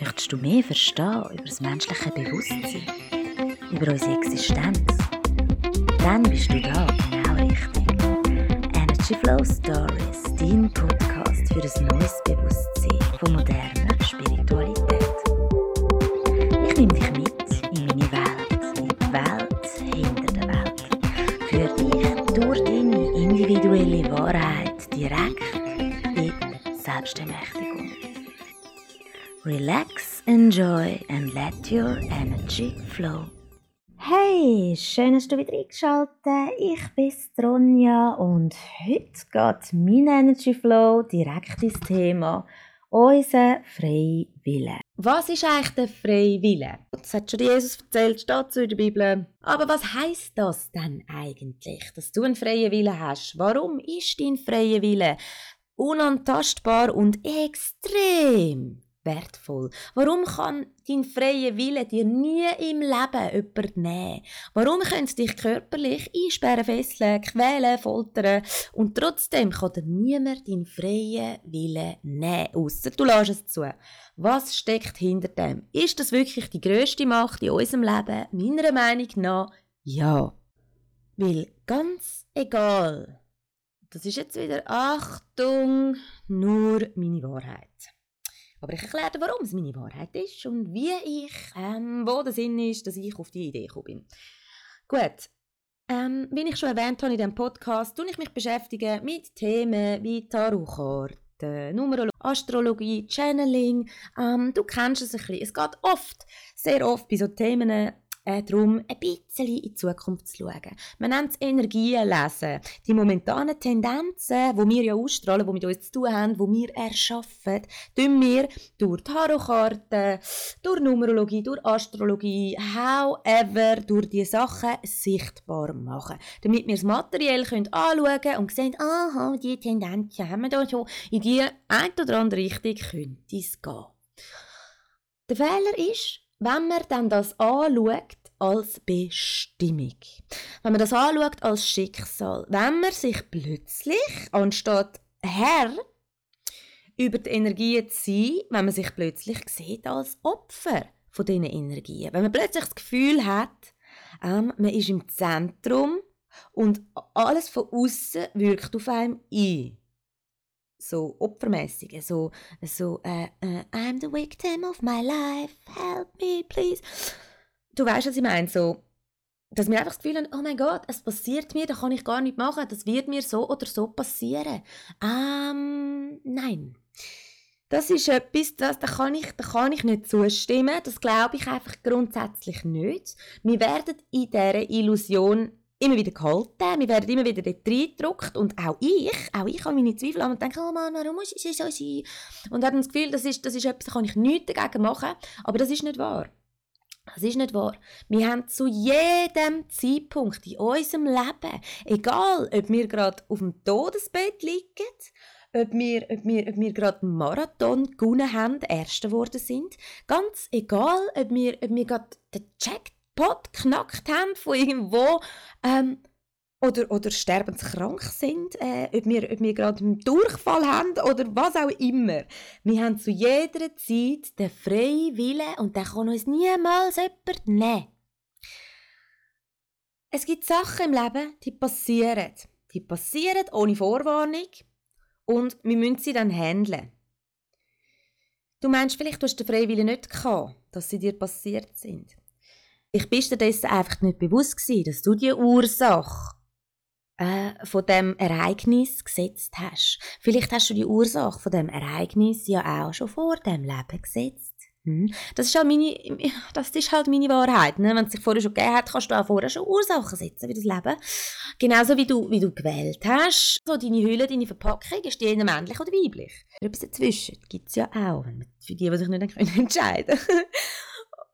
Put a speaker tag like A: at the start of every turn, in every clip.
A: Möchtest du mehr verstehen über das menschliche Bewusstsein, über unsere Existenz? Dann bist du da genau richtig. Energy Flow Stories, dein Podcast für ein neues Bewusstsein von moderner Spiritualität. Ich nehme dich mit in meine Welt, in die Welt hinter der Welt. Für dich durch deine individuelle Wahrheit direkt in Selbstermächtigung. Relax, enjoy and let your energy flow. Hey, schön, dass du wieder eingeschaltet. Ich bin Ronja und heute geht mein Energy Flow direkt ins Thema unser freier Wille. Was ist eigentlich der freie Wille? Das hat schon Jesus erzählt, steht so in der Bibel. Aber was heißt das denn eigentlich, dass du einen freien Wille hast? Warum ist dein freier Wille unantastbar und extrem? Wertvoll? Warum kann dein freier Wille dir nie im Leben jemand nehmen? Warum können sie dich körperlich einsperren, fesseln, quälen, foltern und trotzdem kann dir niemand deinen freien Wille nehmen, ausser du lässt es zu. Was steckt hinter dem? Ist das wirklich die grösste Macht in unserem Leben? Meiner Meinung nach ja. Weil ganz egal, das ist jetzt wieder Achtung, nur meine Wahrheit. Aber ich erkläre dir, warum es meine Wahrheit ist und wie ich, ähm, wo der Sinn ist, dass ich auf die Idee gekommen bin. Gut, ähm, wie ich schon erwähnt habe in diesem Podcast, tue ich mich beschäftigen mit Themen wie Tarotkarten, Numerologie, Astrologie, Channeling. Ähm, du kennst es ein bisschen. Es geht oft, sehr oft bei so Themen äh, darum, ein bisschen in die Zukunft zu schauen. Man nennt es Energien lesen. Die momentanen Tendenzen, die wir ja ausstrahlen, die mit uns zu tun haben, die wir erschaffen, tun wir durch Tarotkarten, durch Numerologie, durch Astrologie, however, durch diese Sachen sichtbar machen. Damit wir es materiell können anschauen können und sehen, aha, diese Tendenzen haben wir da schon. In die eine oder andere Richtung könnte es gehen. Der Fehler ist, wenn man dann das anschaut als Bestimmung, wenn man das anschaut als Schicksal, wenn man sich plötzlich, anstatt Herr über die Energien zu sein, wenn man sich plötzlich sieht als Opfer von diesen Energien, wenn man plötzlich das Gefühl hat, ähm, man ist im Zentrum und alles von außen wirkt auf einem ein. So opfermäßig, so, so äh, äh, I'm the victim of my life, help me, please. Du weißt, was ich meine, so, dass wir einfach das Gefühl haben, oh mein Gott, es passiert mir, da kann ich gar nicht machen, das wird mir so oder so passieren. Ähm, nein. Das ist etwas, das, da, kann ich, da kann ich nicht zustimmen. Das glaube ich einfach grundsätzlich nicht. Wir werden in dieser Illusion immer wieder gehalten, wir werden immer wieder dort reingedrückt und auch ich, auch ich habe meine Zweifel und denke, oh Mann, warum muss es so sein? Und habe das Gefühl, das ist, das ist etwas, da kann ich nichts dagegen machen, aber das ist nicht wahr. Das ist nicht wahr. Wir haben zu jedem Zeitpunkt in unserem Leben, egal ob wir gerade auf dem Todesbett liegen, ob wir, ob wir, ob wir gerade einen Marathon gewonnen haben, Erste geworden sind, ganz egal, ob wir, ob wir gerade den Jackpot Pot geknackt haben von irgendwo ähm, oder, oder sterbenskrank sind, äh, ob wir, ob wir gerade einen Durchfall haben oder was auch immer. Wir haben zu jeder Zeit den freien Willen und der kann uns niemals jemand nehmen. Es gibt Sachen im Leben, die passieren. Die passieren ohne Vorwarnung und wir müssen sie dann handeln. Du meinst vielleicht, du hast den Freiwillen nicht gehabt, dass sie dir passiert sind. Ich bin dir dessen einfach nicht bewusst gewesen, dass du die Ursache äh, von dem Ereignis gesetzt hast. Vielleicht hast du die Ursache von dem Ereignis ja auch schon vor dem Leben gesetzt. Hm? Das, ist halt meine, das ist halt meine Wahrheit. Ne? Wenn es sich vorher schon gegeben hat, kannst du auch vorher schon Ursachen setzen für das Leben. Genauso wie du, wie du gewählt hast. So deine Hülle, deine Verpackung, ist die männlich oder weiblich? Etwas dazwischen gibt es ja auch, für die, die sich nicht entscheiden können.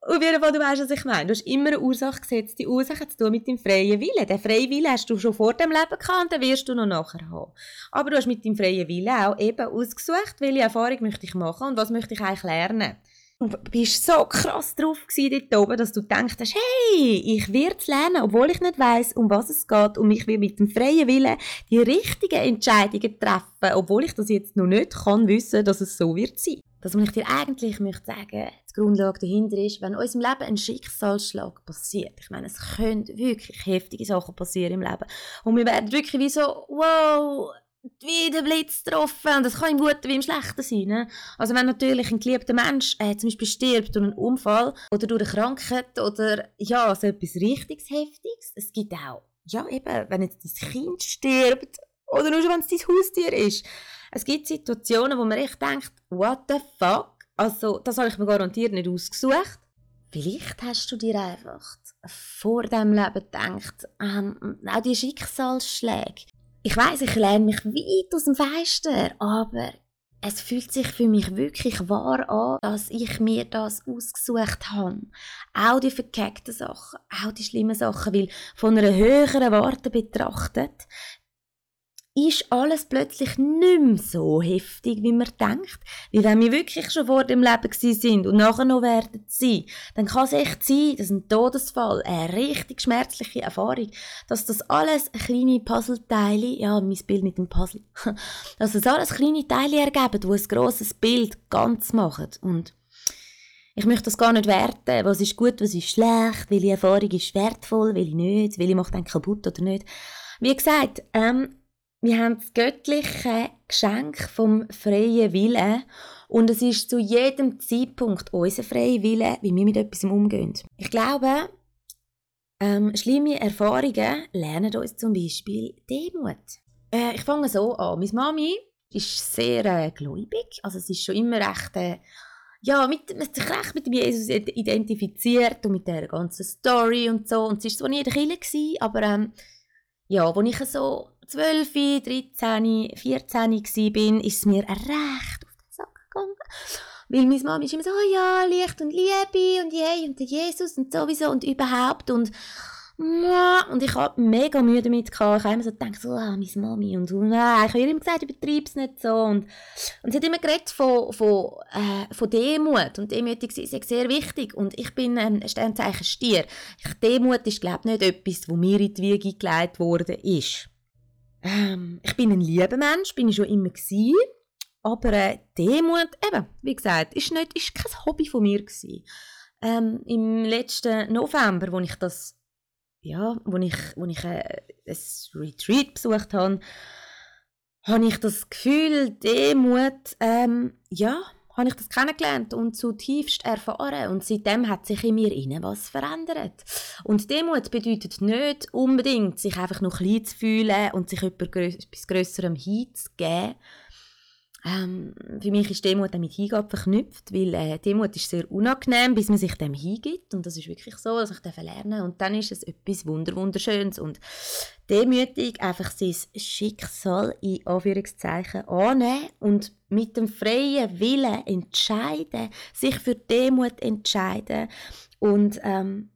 A: Auf jeden Fall, du weißt, was ich meine. Du hast immer eine Ursache gesetzt. Die Ursache zu tun mit deinem freien Willen. Den freien Willen hast du schon vor dem Leben gehabt und den wirst du noch nachher haben. Aber du hast mit deinem freien Willen auch eben ausgesucht, welche Erfahrung möchte ich machen und was möchte ich eigentlich lernen. Du bist so krass drauf dort oben, dass du denkst, hey, ich werde lernen, obwohl ich nicht weiß, um was es geht und ich will mit dem freien Willen die richtigen Entscheidungen treffen, obwohl ich das jetzt noch nicht kann wissen, dass es so wird sein. Das, was ich dir eigentlich möchte sagen, die Grundlage dahinter ist, wenn uns im Leben ein Schicksalsschlag passiert, ich meine, es können wirklich heftige Sachen passieren im Leben, und wir werden wirklich wie so, wow, wie der Blitz getroffen. Und das kann im Guten wie im Schlechten sein. Ne? Also wenn natürlich ein geliebter Mensch äh, zum Beispiel stirbt durch einen Unfall oder durch eine Krankheit oder ja, so etwas richtig Heftiges. Es gibt auch, ja eben, wenn jetzt dein Kind stirbt oder nur schon, wenn es dein Haustier ist. Es gibt Situationen, wo man echt denkt, what the fuck? Also das habe ich mir garantiert nicht ausgesucht. Vielleicht hast du dir einfach vor dem Leben gedacht, ähm, auch die Schicksalsschläge, ich weiß, ich lerne mich weit aus dem Fenster, aber es fühlt sich für mich wirklich wahr an, dass ich mir das ausgesucht habe. Auch die verkeckten Sachen, auch die schlimmen Sachen, weil von einer höheren Warte betrachtet, ist alles plötzlich nicht mehr so heftig, wie man denkt. Weil wenn wir wirklich schon vor dem Leben sind und nachher noch werden sein, dann kann es echt sein, dass ein Todesfall, eine richtig schmerzliche Erfahrung, dass das alles kleine Puzzleteile, ja, mein Bild mit dem Puzzle, dass das alles kleine Teile ergeben, die ein grosses Bild ganz machen. Und ich möchte das gar nicht werten, was ist gut, was ist schlecht, welche Erfahrung ist wertvoll, welche nicht, welche macht einen kaputt oder nicht. Wie gesagt, ähm, wir haben das göttliche Geschenk vom freien Willen und es ist zu jedem Zeitpunkt unser freier Wille, wie wir mit etwas umgehen. Ich glaube, ähm, schlimme Erfahrungen lernen uns zum Beispiel Demut. Äh, ich fange so an. Meine Mami ist sehr äh, gläubig, also es ist schon immer recht... Äh, ja, mit, sich recht mit Jesus identifiziert und mit der ganzen Story und so. Und sie war zwar nie in der Kirche, aber ähm, ja, als ich so 12, 13, 14 war, ist es mir recht auf den Sack gegangen. Weil meine Mama ist immer so, oh ja, Licht und Liebe und je und der Jesus und sowieso und überhaupt und und ich hatte mega Mühe damit. Gehabt. Ich habe immer so gedacht, so, ah, meine Mami und, und ah, ich habe immer gesagt, übertreib es nicht so. Und, und sie hat immer geredet von, von, äh, von Demut. Und Demütig ist sehr wichtig. Und ich bin ein Sternzeichen Stier. Demut ist, glaube ich, nicht etwas, das mir in die Wiege gelegt worden ist. Ähm, ich bin ein lieber Mensch, bin ich schon immer gewesen. Aber äh, Demut, eben, wie gesagt, ist, nicht, ist kein Hobby von mir gewesen. Ähm, Im letzten November, wo ich das, ja, wo ich, wo ich äh, ein Retreat besucht habe, habe ich das Gefühl, Demut, ähm, ja, habe ich das kennengelernt und zutiefst erfahren. Und seitdem hat sich in mir innen was verändert. Und Demut bedeutet nicht unbedingt, sich einfach noch klein zu fühlen und sich etwas Größerem hinzugeben, ähm, für mich ist Demut mit Hingabe verknüpft, weil äh, Demut ist sehr unangenehm, bis man sich dem hingibt. Und das ist wirklich so, dass ich lernen Und dann ist es etwas Wunderwunderschönes. Und demütig einfach sein Schicksal in Anführungszeichen annehmen und mit dem freien Willen entscheiden, sich für Demut entscheiden und ähm,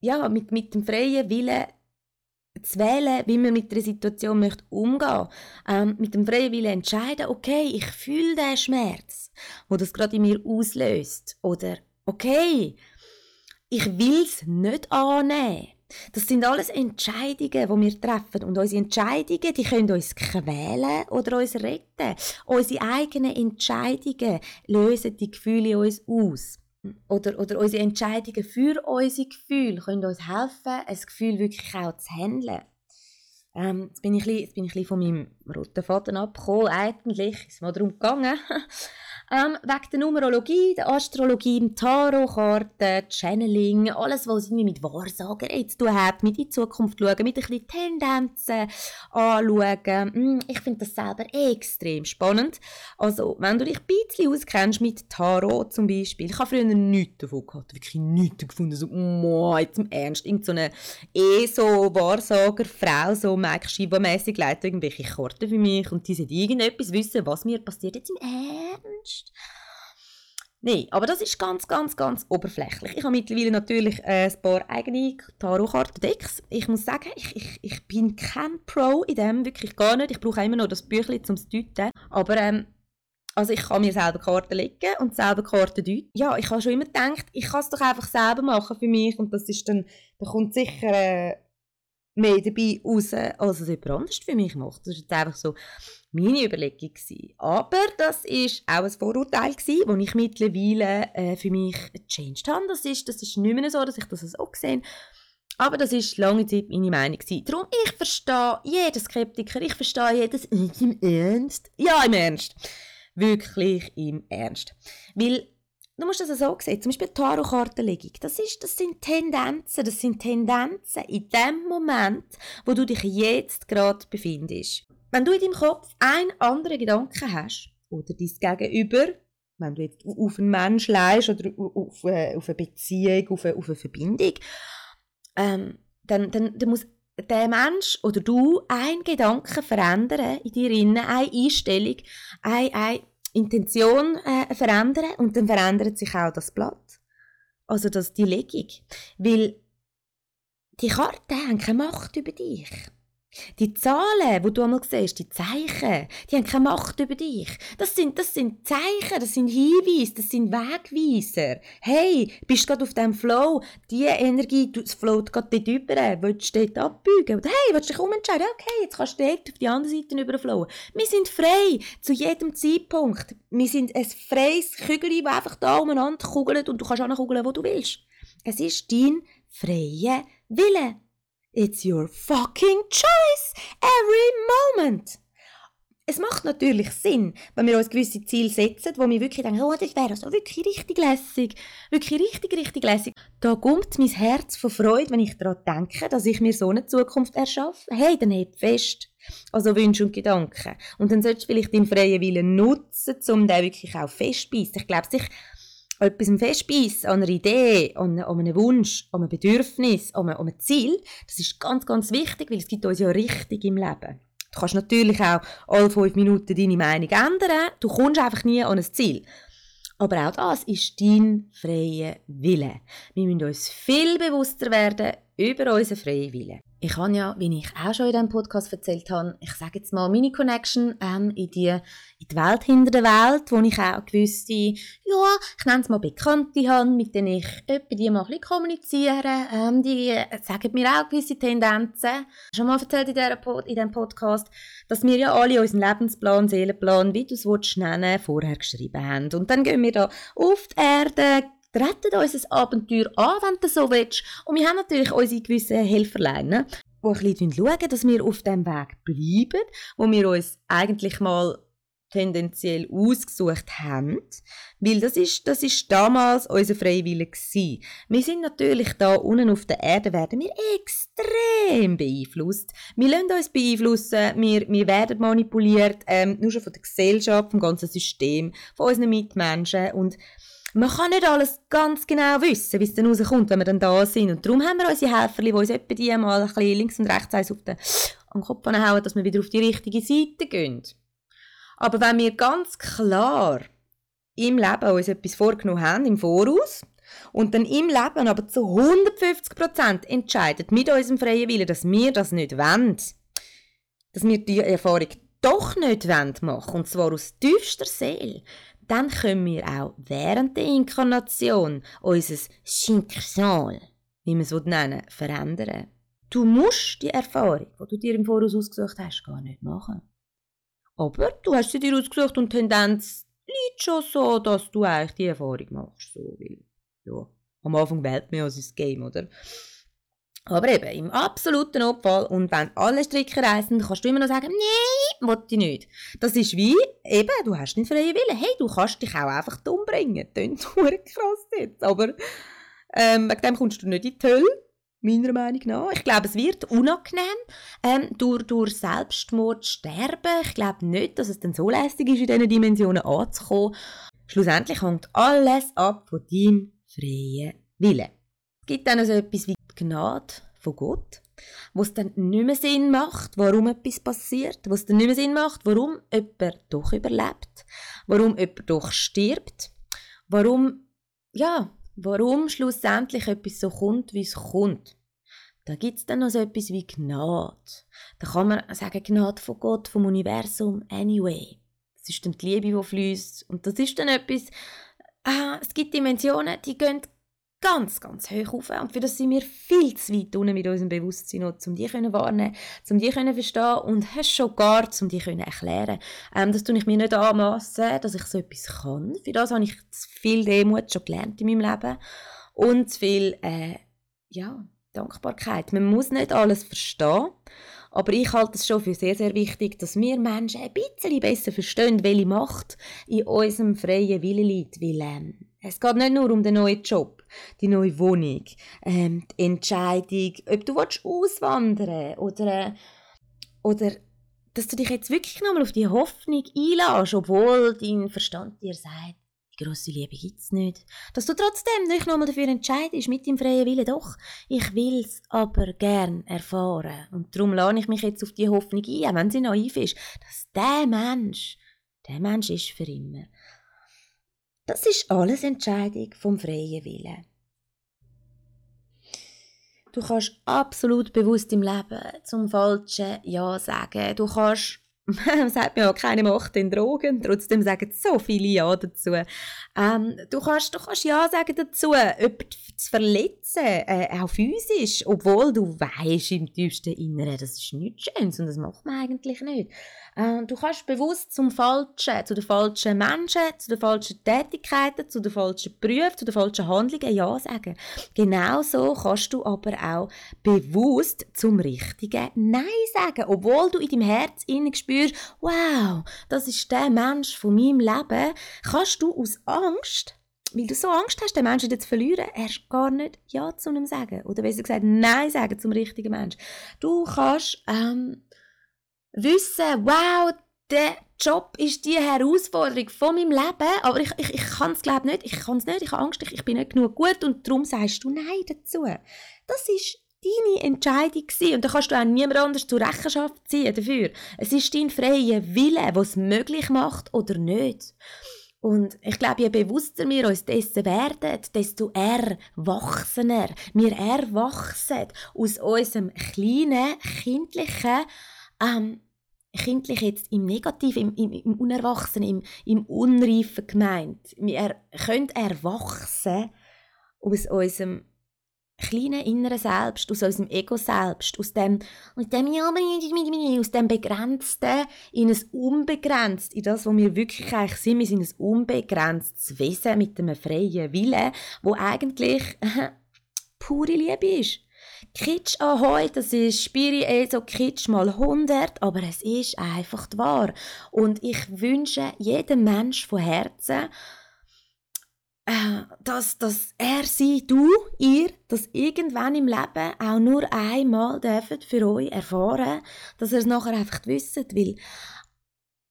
A: ja, mit, mit dem freien Willen zu wählen, wie man mit der Situation möchte umgehen ähm, mit dem freien Willen entscheiden, okay, ich fühle den Schmerz, wo das gerade in mir auslöst. Oder, okay, ich will es nicht annehmen. Das sind alles Entscheidungen, die wir treffen. Und unsere Entscheidungen, die können uns quälen oder uns retten. Unsere eigenen Entscheidungen lösen die Gefühle in uns aus oder, oder unsere Entscheidungen für unsere Gefühle können uns helfen, ein Gefühl wirklich auch zu handeln. Ähm, jetzt, bin ich ein jetzt bin ich ein bisschen von meinem roten Faden abgekommen. Eigentlich ist es mal darum gegangen, ähm, wegen der Numerologie, der Astrologie, Tarotkarten, Channeling, alles, was irgendwie mit Wahrsagerei zu tun hat, mit in die Zukunft schauen, mit ein bisschen Tendenzen anschauen. Hm, ich finde das selber extrem spannend. Also, wenn du dich ein bisschen auskennst mit Tarot zum Beispiel, ich habe früher nichts davon gehabt, wirklich nichts gefunden, so, oh, jetzt im Ernst, irgendeine so eh so Wahrsagerfrau, so Mike Shiva-mässig leitet irgendwelche Karten für mich und die sollte irgendetwas wissen, was mir passiert jetzt im Ernst sonst. Nein, aber das ist ganz, ganz, ganz oberflächlich. Ich habe mittlerweile natürlich äh, ein paar eigene Tarotkarten-Decks. Ich muss sagen, ich, ich, ich bin kein Pro in dem, wirklich gar nicht. Ich brauche immer noch das Büchlein zum Deuten. Aber ähm, also ich kann mir selber Karten legen und selber Karten deuten. Ja, ich habe schon immer gedacht, ich kann es doch einfach selber machen für mich und das ist dann, da kommt sicher äh, mehr dabei raus, als es jemand anderes für mich macht. Das war einfach so meine Überlegung. Aber das war auch ein Vorurteil, das ich mittlerweile äh, für mich gechanged habe. Das ist, das ist nicht mehr so, dass ich das so sehe. Aber das war lange Zeit meine Meinung. Gewesen. Darum, ich verstehe jeden Skeptiker, ich verstehe jedes im Ernst. Ja, im Ernst. Wirklich im Ernst. Weil Du musst das so sehen. Zum Beispiel Tarotkartenlegung. Das, das sind Tendenzen. Das sind Tendenzen in dem Moment, wo du dich jetzt gerade befindest. Wenn du in deinem Kopf einen anderen Gedanken hast, oder dein Gegenüber, wenn du jetzt auf einen Menschen leist oder auf, eine, auf eine Beziehung, auf eine, auf eine Verbindung, ähm, dann, dann, dann muss der Mensch oder du einen Gedanken verändern in dir, eine Einstellung, eine, eine Intention äh, verändern und dann verändert sich auch das Blatt. Also das, die Legung. Weil die Karten haben keine Macht über dich. Die Zahlen, wo du einmal siehst, die Zeichen, die haben keine Macht über dich. Das sind, das sind Zeichen, das sind Hinweise, das sind Wegweiser. Hey, bist gerade auf dem Flow, die Energie, es float gerade dort über, willst du dort abbiegen? Oder hey, willst du dich umentscheiden? Okay, jetzt kannst du dort auf die andere Seite überflowen. Wir sind frei, zu jedem Zeitpunkt. Wir sind ein freies Kügel, das einfach da umeinander kugelt und du kannst auch kugeln, wo du willst. Es ist dein freier Wille. It's your fucking choice every moment. Es macht natürlich Sinn, wenn wir uns gewisse Ziele setzen, wo wir wirklich denken, oh, das wäre also wirklich richtig lässig. Wirklich richtig, richtig lässig. Da kommt mein Herz von Freude, wenn ich daran denke, dass ich mir so eine Zukunft erschaffe. Hey, dann heb fest. Also Wünsche und Gedanken. Und dann solltest du vielleicht deinen freien Willen nutzen, um den wirklich auch festbeißen. Ich glaube, sich etwas festbeißen, an einer Idee, an, an einem Wunsch, an einem Bedürfnis, an einem, an einem Ziel, das ist ganz, ganz wichtig, weil es gibt uns ja richtig im Leben. Du kannst natürlich auch alle fünf Minuten deine Meinung ändern, du kommst einfach nie an ein Ziel. Aber auch das ist dein freier Wille. Wir müssen uns viel bewusster werden über unseren freien Willen. Ich habe ja, wie ich auch schon in diesem Podcast erzählt habe, ich sage jetzt mal meine Connection ähm, in, die, in die Welt hinter der Welt, wo ich auch gewisse, ja, ich nenne es mal Bekannte habe, mit denen ich etwa die mal ein kommuniziere. Ähm, die sagen mir auch gewisse Tendenzen. Schon mal erzählt in, dieser, in diesem Podcast, dass wir ja alle unseren Lebensplan, Seelenplan, wie du es nennen, vorher geschrieben haben. Und dann gehen wir da auf die Erde, treten uns ein Abenteuer an, wenn du so willst. Und wir haben natürlich unsere gewissen Helferlein, ne? die ein bisschen schauen, dass wir auf dem Weg bleiben, wo wir uns eigentlich mal tendenziell ausgesucht haben, weil das ist, das ist damals unser Freiwillig. Wir sind natürlich da unten auf der Erde, werden wir extrem beeinflusst. Wir lassen uns beeinflussen, wir, wir werden manipuliert, ähm, nur schon von der Gesellschaft, vom ganzen System, von unseren Mitmenschen und man kann nicht alles ganz genau wissen, wie es dann rauskommt, wenn wir dann da sind. Und darum haben wir unsere Helfer, die uns etwa die mal ein bisschen links und rechts auf den, an Kopf hauen, dass wir wieder auf die richtige Seite gehen. Aber wenn wir ganz klar im Leben uns etwas vorgenommen haben, im Voraus, und dann im Leben aber zu 150% entscheiden mit unserem freien Willen, dass wir das nicht wollen, dass wir die Erfahrung doch nicht machen wollen, und zwar aus tiefster Seele, dann können wir auch während der Inkarnation unser Schicksal, wie man es nennen verändern. Du musst die Erfahrung, die du dir im Voraus ausgesucht hast, gar nicht machen. Aber du hast sie dir ausgesucht und die Tendenz liegt schon so, dass du eigentlich die Erfahrung machst. So, weil, ja, am Anfang wählt man ja sein Game, oder? Aber eben, im absoluten Notfall und wenn alle Stricke reißen, kannst du immer noch sagen, nein, wollte ich nicht. Das ist wie, eben, du hast den freien Willen. Hey, du kannst dich auch einfach umbringen. Das klingt krass jetzt. Aber ähm, wegen dem kommst du nicht in die Hölle, meiner Meinung nach. Ich glaube, es wird unangenehm, ähm, durch, durch Selbstmord sterben. Ich glaube nicht, dass es dann so lästig ist, in diesen Dimensionen anzukommen. Schlussendlich hängt alles ab von deinem freien Willen. Es gibt dann also etwas wie die Gnade von Gott, wo es dann nicht mehr Sinn macht, warum etwas passiert, wo es dann nicht mehr Sinn macht, warum jemand doch überlebt, warum jemand doch stirbt, warum, ja, warum schlussendlich etwas so kommt, wie es kommt. Da gibt es dann noch so etwas wie Gnade. Da kann man sagen, Gnade von Gott, vom Universum, anyway. Das ist dann die Liebe, die fließt. Und das ist dann etwas, ah, es gibt Dimensionen, die gehen ganz, ganz hoch auf. Und für das sind wir viel zu weit unten mit unserem Bewusstsein, um die können warnen, um die können verstehen und hast schon gar, um die können erklären. Ähm, das tue ich mir nicht anmassen, dass ich so etwas kann. Für das habe ich viel Demut schon gelernt in meinem Leben und viel, äh, ja, Dankbarkeit. Man muss nicht alles verstehen, aber ich halte es schon für sehr, sehr wichtig, dass wir Menschen ein bisschen besser verstehen, welche Macht in unserem freien Willen liegt. Weil, ähm, es geht nicht nur um den neuen Job, die neue Wohnung, ähm, die Entscheidung, ob du auswandern willst oder, oder dass du dich jetzt wirklich nochmal auf die Hoffnung einlässt, obwohl dein Verstand dir sagt, die grosse Liebe gibt es nicht. Dass du trotzdem nicht nochmal dafür entscheidest, mit dem freien Willen, doch, ich will es aber gern erfahren. Und darum lade ich mich jetzt auf die Hoffnung ein, auch wenn sie naiv ist, dass der Mensch, der Mensch ist für immer. Das ist alles Entscheidung vom freien Willen. Du kannst absolut bewusst im Leben zum falschen Ja sagen. Du kannst man sagt mir auch keine Macht in Drogen, trotzdem sagen so viele Ja dazu. Ähm, du, kannst, du kannst Ja sagen dazu, jemanden zu verletzen, äh, auch physisch, obwohl du weißt im tiefsten Inneren, das ist nichts Schönes und das macht man eigentlich nicht. Äh, du kannst bewusst zum Falschen, zu den falschen Menschen, zu den falschen Tätigkeiten, zu den falschen Berufen, zu den falschen Handlungen Ja sagen. Genauso kannst du aber auch bewusst zum richtigen Nein sagen, obwohl du in deinem Herz innen spürst, wow, das ist der Mensch von meinem Leben, kannst du aus Angst weil du so Angst hast, den Menschen zu verlieren, erst gar nicht Ja zu einem sagen. Oder besser gesagt, Nein sagen zum richtigen Mensch. Du kannst ähm, wissen, wow, der Job ist die Herausforderung von meinem Leben, aber ich, ich, ich kann es glaube nicht, ich kann es nicht, ich habe Angst, ich, ich bin nicht genug gut und darum sagst du Nein dazu. Das ist deine Entscheidung gewesen. und da kannst du auch niemand anders zur Rechenschaft ziehen dafür. Es ist dein freier Wille, was möglich macht oder nicht. Und ich glaube, je bewusster wir uns dessen werden, desto erwachsener wir erwachsen aus unserem kleinen, kindlichen ähm, kindlich jetzt im Negativen, im, im, im Unerwachsenen, im, im Unreifen gemeint. Wir können erwachsen aus unserem kleinen inneren Selbst, aus unserem Ego-Selbst, aus dem, aus dem, aus dem Begrenzten in ein Unbegrenzt, in das, wo wir wirklich eigentlich sind. Wir sind ein unbegrenztes Wesen mit einem freien Willen, wo eigentlich pure Liebe ist. Kitsch ahoi, das ist Spiri eh so Kitsch mal 100, aber es ist einfach wahr. Und ich wünsche jedem Mensch von Herzen, äh, dass, dass er, sie, du, ihr, das irgendwann im Leben auch nur einmal dürft für euch erfahren, dass ihr es nachher einfach wisst, weil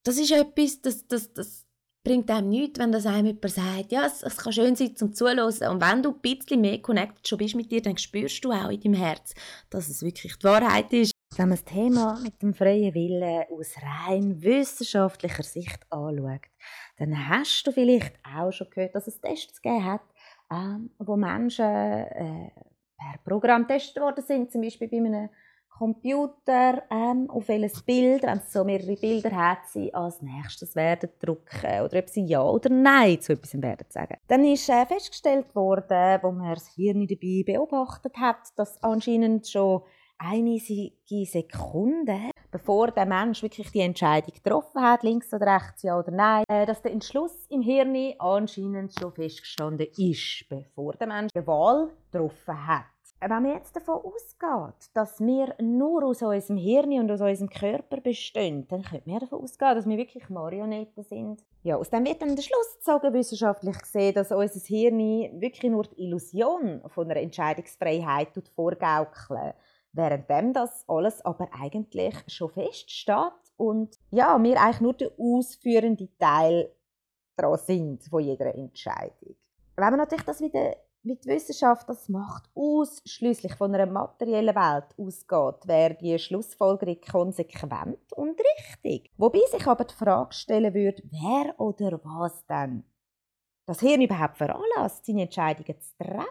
A: das ist etwas, das, das, das bringt einem nichts, wenn das einem jemand sagt, ja, es, es, kann schön sein zum Zuhören und wenn du ein bisschen mehr connected schon bist mit dir, dann spürst du auch in deinem Herz, dass es wirklich die Wahrheit ist. Wenn man das Thema mit dem freien Willen aus rein wissenschaftlicher Sicht anschaut, dann hast du vielleicht auch schon gehört, dass es Tests gegeben hat, ähm, wo Menschen äh, per Programm getestet worden sind, zum Beispiel bei einem Computer ähm, auf welches Bild, wenn es so mehrere Bilder hat, sie als nächstes werden drucken oder ob sie Ja oder Nein zu etwas werden sagen. Dann ist äh, festgestellt worden, wo man das Hirn dabei beobachtet hat, dass anscheinend schon einige Sekunden, bevor der Mensch wirklich die Entscheidung getroffen hat, links oder rechts, ja oder nein, äh, dass der Entschluss im Hirn anscheinend schon festgestanden ist, bevor der Mensch die Wahl getroffen hat wenn man jetzt davon ausgeht, dass wir nur aus unserem Hirn und aus unserem Körper bestehen, dann könnte man davon ausgehen, dass wir wirklich Marionetten sind. Ja, aus dem wird dann der Schluss gezogen, wissenschaftlich gesehen, dass unser Hirn wirklich nur die Illusion von einer Entscheidungsfreiheit vorgaukeln während das alles aber eigentlich schon feststeht und ja, wir eigentlich nur der ausführende Teil daran sind von jeder Entscheidung. Wenn man natürlich das wieder wie die Wissenschaft das macht, ausschließlich von einer materiellen Welt ausgeht, wäre die Schlussfolgerung konsequent und richtig. Wobei sich aber die Frage stellen würde, wer oder was denn das Hirn überhaupt veranlasst, seine Entscheidungen zu treffen.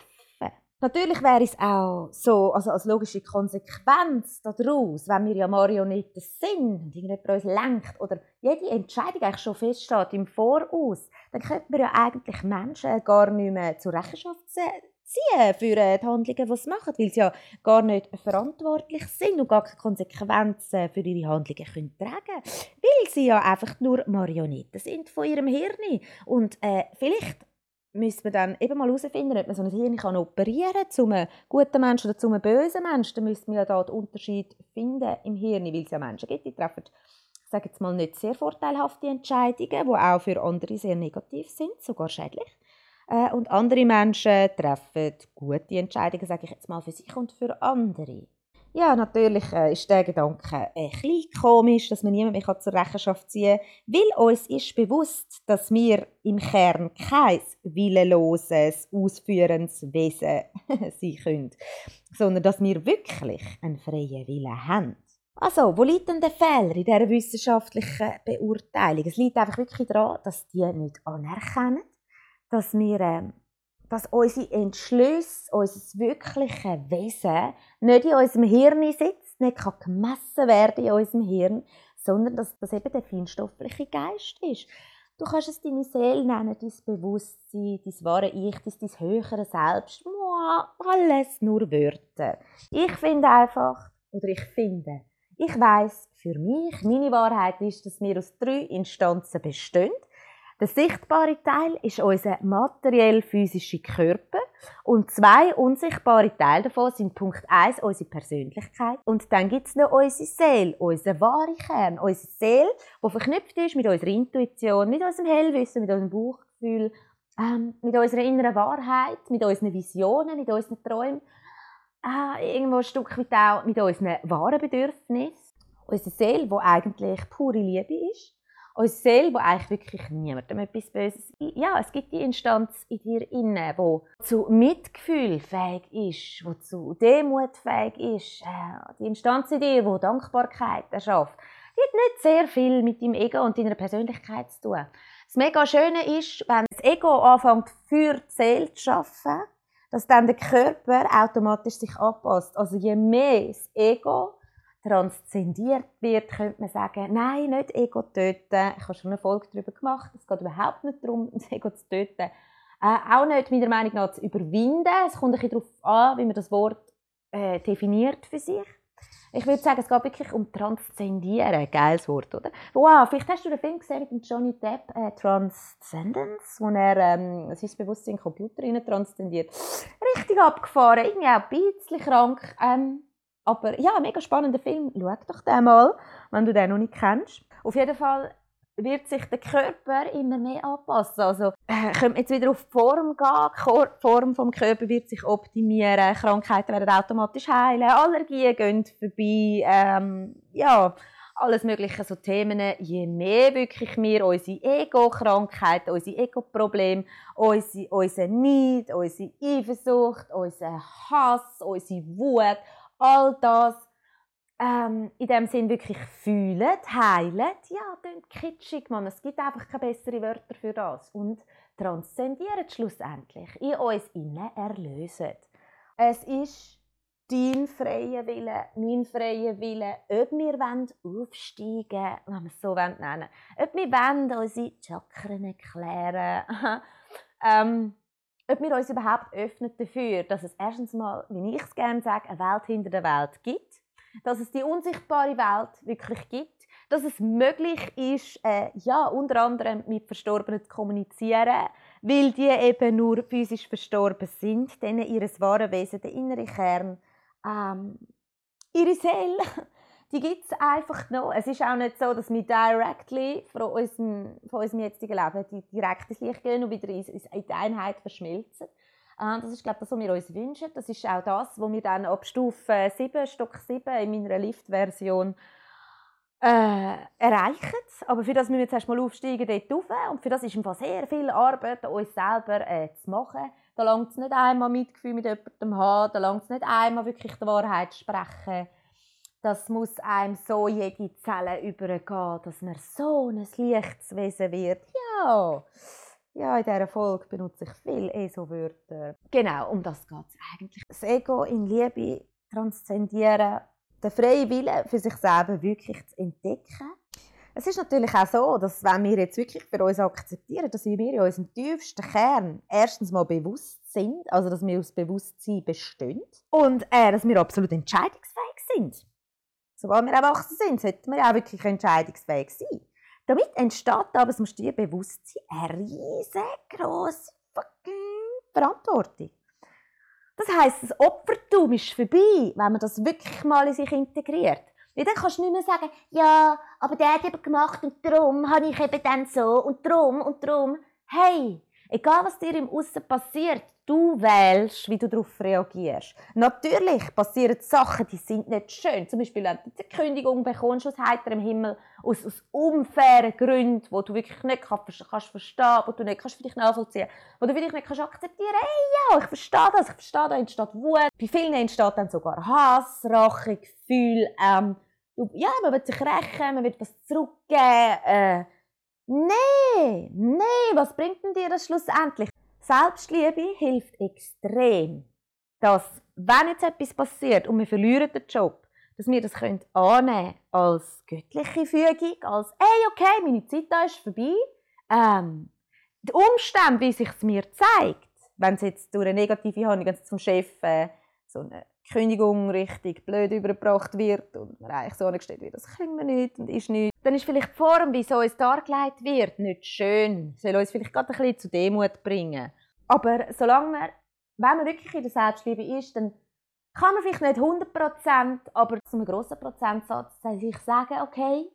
A: Natürlich wäre es auch so, also als logische Konsequenz daraus, wenn wir ja Marionetten sind und irgendjemand uns lenkt oder jede Entscheidung eigentlich schon feststeht im Voraus, dann könnten wir ja eigentlich Menschen gar nicht mehr zur Rechenschaft ziehen für äh, die Handlungen, die sie machen, weil sie ja gar nicht verantwortlich sind und gar keine Konsequenzen für ihre Handlungen können tragen weil sie ja einfach nur Marionetten sind von ihrem Hirn. Und äh, vielleicht müssen wir dann eben mal herausfinden, ob man so ein Hirn kann operieren kann, zu einem guten Menschen oder zu einem bösen Menschen. Dann müssen wir ja da den Unterschied finden im Hirn, weil es ja Menschen gibt, die treffen, sage jetzt mal, nicht sehr vorteilhafte Entscheidungen, die auch für andere sehr negativ sind, sogar schädlich. Äh, und andere Menschen treffen gute Entscheidungen, sage ich jetzt mal, für sich und für andere. Ja, natürlich äh, ist der Gedanke ein bisschen komisch, dass man niemand mehr zur Rechenschaft ziehen kann, weil uns ist bewusst, dass wir im Kern kein willenloses, ausführendes Wesen sein können, sondern dass wir wirklich einen freien Willen haben. Also, wo liegt denn der Fehler in dieser wissenschaftlichen Beurteilung? Es liegt einfach wirklich daran, dass die nicht anerkennen, dass wir äh, dass unsere Entschlüsse, unser wirkliches Wesen nicht in unserem Hirn sitzt, nicht kann gemessen werden in unserem Hirn, sondern dass das eben der feinstoffliche Geist ist. Du kannst es deine Seele nennen, dein Bewusstsein, dein wahre Ich, dein, dein höhere Selbst. Mua, alles nur Wörter. Ich finde einfach, oder ich finde, ich weiß für mich, meine Wahrheit ist, dass wir aus drei Instanzen bestehen. Der sichtbare Teil ist unser materiell-physischer Körper und zwei unsichtbare Teile davon sind Punkt 1 unsere Persönlichkeit und dann gibt es noch unsere Seele, unser wahre Kern, unsere Seele, die verknüpft ist mit unserer Intuition, mit unserem Hellwissen, mit unserem Bauchgefühl, ähm, mit unserer inneren Wahrheit, mit unseren Visionen, mit unseren Träumen, äh, irgendwo ein Stück weit auch mit unseren wahren Bedürfnissen. Unsere Seele, die eigentlich pure Liebe ist uns selber eigentlich wirklich niemandem etwas Böses. Ja, es gibt die Instanz in dir inne, wo zu Mitgefühl fähig ist, wo zu Demut fähig ist, äh, die Instanz in dir, wo Dankbarkeit erschafft. Die hat nicht sehr viel mit deinem Ego und deiner Persönlichkeit zu tun. Das mega Schöne ist, wenn das Ego anfängt für die Seele zu arbeiten, dass dann der Körper automatisch sich anpasst. Also je mehr das Ego transzendiert wird, könnte man sagen, nein, nicht Ego töten. Ich habe schon eine Folge darüber gemacht. Es geht überhaupt nicht darum, das Ego zu töten. Äh, auch nicht, meiner Meinung nach, zu überwinden. Es kommt ein bisschen darauf an, wie man das Wort äh, definiert für sich. Ich würde sagen, es geht wirklich um Transzendieren. Geiles Wort, oder? Wow, vielleicht hast du den Film gesehen mit dem Johnny Depp, äh, Transcendence, wo er ähm, sein Bewusstsein in den Computer transzendiert. Richtig abgefahren, irgendwie auch ein bisschen krank. Ähm, aber ja, mega spannender Film. Schau doch den mal, wenn du den noch nicht kennst. Auf jeden Fall wird sich der Körper immer mehr anpassen. Also äh, könnte jetzt wieder auf die Form gehen. Die Form des Körpers wird sich optimieren. Krankheiten werden automatisch heilen. Allergien gehen vorbei. Ähm, ja, alles mögliche so Themen. Je mehr wirklich wir unsere Ego-Krankheiten, unsere Ego-Probleme, unsere, unsere Neid, unsere Eifersucht, unseren Hass, unsere Wut, all das ähm, in dem Sinn wirklich fühlen, heilen, ja, klingt kitschig, man. Es gibt einfach keine besseren Wörter für das. Und transzendieren schlussendlich, in uns innen erlösen. Es ist dein freier Wille, mein freier Wille, ob wir aufsteigen wollen, wenn wir es so nennen ob wir wollen, unsere Chakren erklären ähm, ob wir uns überhaupt öffnen dafür, dass es erstens mal, wie ich es gerne sage, eine Welt hinter der Welt gibt, dass es die unsichtbare Welt wirklich gibt, dass es möglich ist, äh, ja, unter anderem mit Verstorbenen zu kommunizieren, weil die eben nur physisch verstorben sind, denen ihres wahren Wesen, der innere Kern, ähm, ihre Seele die gibt es einfach noch. Es ist auch nicht so, dass wir directly von unserem, von unserem jetzigen Leben direkt ins Licht gehen und wieder in, die Einheit verschmelzen. Ähm, das ist, glaube ich, das, was wir uns wünschen. Das ist auch das, was wir dann ab Stufe 7, Stock 7 in meiner Lift-Version äh, erreichen. Aber für das müssen wir jetzt erstmal aufsteigen dort rauf. Und für das ist einfach sehr viel Arbeit, uns selber äh, zu machen. Da langt es nicht einmal Mitgefühl mit jemandem haben, da langt es nicht einmal wirklich die Wahrheit zu sprechen das muss einem so jede Zelle übergehen, dass man so ein Lichtwesen wird. Ja, ja, in dieser Folge benutze ich viel ESO-Wörter. Genau, um das geht es eigentlich. Das Ego in Liebe transzendieren, den freien Willen für sich selber wirklich zu entdecken. Es ist natürlich auch so, dass wenn wir jetzt wirklich für uns akzeptieren, dass wir in unserem tiefsten Kern erstens mal bewusst sind, also dass wir aus Bewusstsein bestehen und äh, dass wir absolut entscheidungsfähig sind. Sobald wir erwachsen sind, sollten wir auch wirklich entscheidungsfähig sein. Damit entsteht aber, das musst du dir bewusst sein, eine riesengroße Verantwortung. Das heisst, das Opfertum ist vorbei, wenn man das wirklich mal in sich integriert. Und dann kannst du nicht mehr sagen, ja, aber der hat eben gemacht und darum habe ich eben dann so und darum und darum. Hey, egal was dir im Aussen passiert, du wählst, wie du darauf reagierst. Natürlich passieren Sachen, die sind nicht schön. Zum Beispiel, wenn du eine Kündigung bekommst aus heiterem Himmel, aus, aus unfairen Gründen, wo du wirklich nicht kannst, kannst verstehen, wo du nicht kannst für dich nachvollziehen, wo du wirklich nicht kannst akzeptieren. Hey, ja, ich verstehe das, ich verstehe, da entsteht Wut. Bei vielen entsteht dann sogar Hass, Rache, Gefühl. Ähm, ja, man will sich rächen, man will was zurückgeben. Äh, nee, nee, was bringt denn dir das schlussendlich? Selbstliebe hilft extrem, dass, wenn jetzt etwas passiert und wir verlieren den Job, dass wir das können annehmen als göttliche Fügung, als «Hey, okay, meine Zeit da ist vorbei». Ähm, die Umstände, wie sich es mir zeigt, wenn es jetzt durch eine negative Handlung zum Chef äh, so eine Kündigung richtig blöd übergebracht wird und man eigentlich so angestellt wird, das können wir nicht und ist nicht, dann ist vielleicht die Form, wie es uns dargelegt wird, nicht schön. Soll uns vielleicht gerade ein bisschen zu Demut bringen. Aber solange man, wenn man wirklich in der Selbstliebe ist, dann kann man vielleicht nicht 100%, aber zu einem grossen Prozentsatz sich sagen, okay,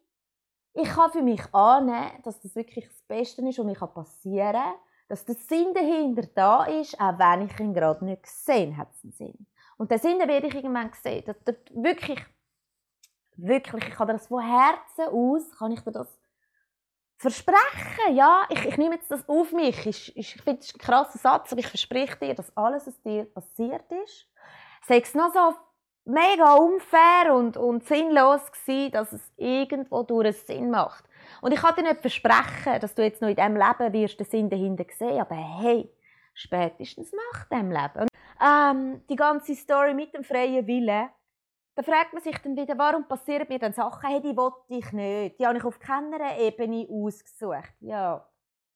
A: ich kann für mich annehmen, dass das wirklich das Beste ist, was mir passieren kann, dass der Sinn dahinter da ist, auch wenn ich ihn gerade nicht gesehen habe. Sinn. Und den Sinn werde ich irgendwann sehen. Dass wirklich, wirklich, ich kann das von Herzen aus, kann ich dir das versprechen. Ja, ich, ich nehme jetzt das auf mich. Ich, ich, ich finde, das ist ein krasser Satz, aber ich verspreche dir, dass alles, was dir passiert ist, sei es noch so mega unfair und, und sinnlos gewesen, dass es irgendwo durch einen Sinn macht. Und ich kann dir nicht versprechen, dass du jetzt noch in diesem Leben wirst den Sinn dahinter sehen, aber hey, spätestens nach dem Leben. Ähm, die ganze Story mit dem freien Willen, da fragt man sich dann wieder, warum passieren mir dann Sachen, hey, die wollte ich nicht. Die habe ich auf keiner Ebene ausgesucht. Ja,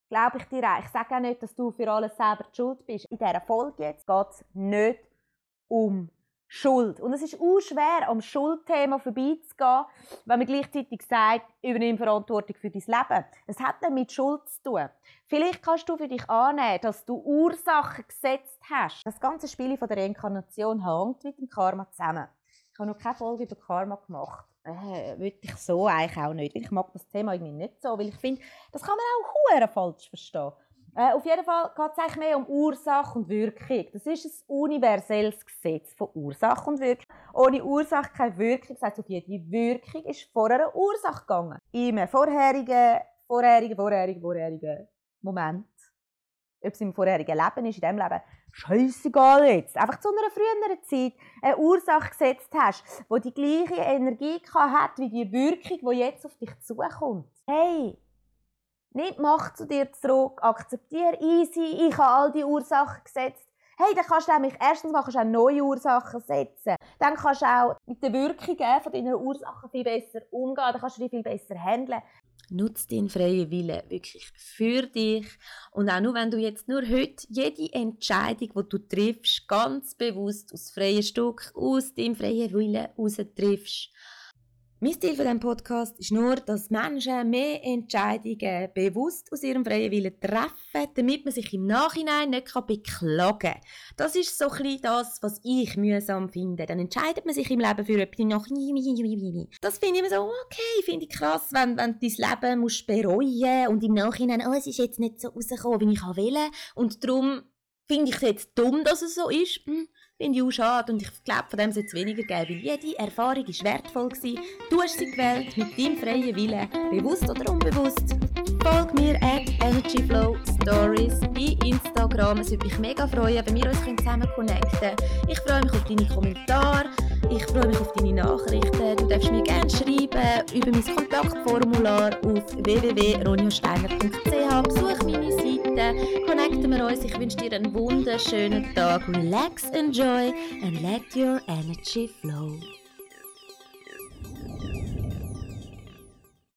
A: glaube ich dir auch. Ich sage auch nicht, dass du für alles selber die Schuld bist. In dieser Folge geht es nicht um Schuld. Und es ist auch schwer, am Schuldthema vorbeizugehen, wenn man gleichzeitig sagt, übernimm Verantwortung für dein Leben. Es hat nicht mit Schuld zu tun. Vielleicht kannst du für dich annehmen, dass du Ursachen gesetzt hast. Das ganze Spiel von der Reinkarnation hängt mit dem Karma zusammen. Ich habe noch keine Folge über Karma gemacht. Äh, würde ich so eigentlich auch nicht. Ich mag das Thema irgendwie nicht so, weil ich finde, das kann man auch falsch verstehen. Äh, auf jeden Fall geht es eigentlich mehr um Ursache und Wirkung. Das ist ein universelles Gesetz von Ursache und Wirkung. Ohne Ursache keine Wirkung. Das auf jede Wirkung ist vor einer Ursache gegangen. Einem vorherigen, vorherigen, vorherigen, vorherigen Moment. Ob es im vorherigen Leben ist, in diesem Leben, scheißegal jetzt. Einfach zu einer früheren Zeit eine Ursache gesetzt hast, die die gleiche Energie hat wie die Wirkung, die jetzt auf dich zukommt. Hey, nicht Macht zu dir zurück, akzeptiere easy, ich habe all die Ursachen gesetzt. Hey, dann kannst du nämlich erstens mal auch neue Ursachen setzen. Dann kannst du auch mit den Wirkungen von deinen Ursachen viel besser umgehen, dann kannst du die viel besser handeln. Nutz deinen freien Willen wirklich für dich. Und auch nur, wenn du jetzt nur heute jede Entscheidung, die du triffst, ganz bewusst aus freiem Stück, aus deinem freien Willen heraus triffst mein Ziel von diesem Podcast ist nur, dass Menschen mehr Entscheidungen bewusst aus ihrem freien Willen treffen, damit man sich im Nachhinein nicht beklagen kann. Das ist so ein das, was ich mühsam finde. Dann entscheidet man sich im Leben für etwas nach Das finde ich immer so, okay, finde ich krass, wenn, wenn du dein Leben musst bereuen und im Nachhinein, oh, es ist jetzt nicht so rausgekommen, wie ich will. Und darum finde ich es jetzt dumm, dass es so ist. Hm Finde ich auch schade und ich glaube, von dem sollte es weniger geben, weil jede Erfahrung war wertvoll. Gewesen. Du hast sie gewählt mit deinem freien Willen, bewusst oder unbewusst. Folge mir at EnergyFlow Stories bei Instagram. Es würde mich mega freuen, wenn wir uns zusammen connecten können. Ich freue mich auf deine Kommentare, ich freue mich auf deine Nachrichten. Du darfst mir gerne schreiben über mein Kontaktformular auf www.ronjosteiner.ch. Besuch meine Seite, connecten wir uns. Ich wünsche dir einen wunderschönen Tag. Relax, enjoy and let your energy flow.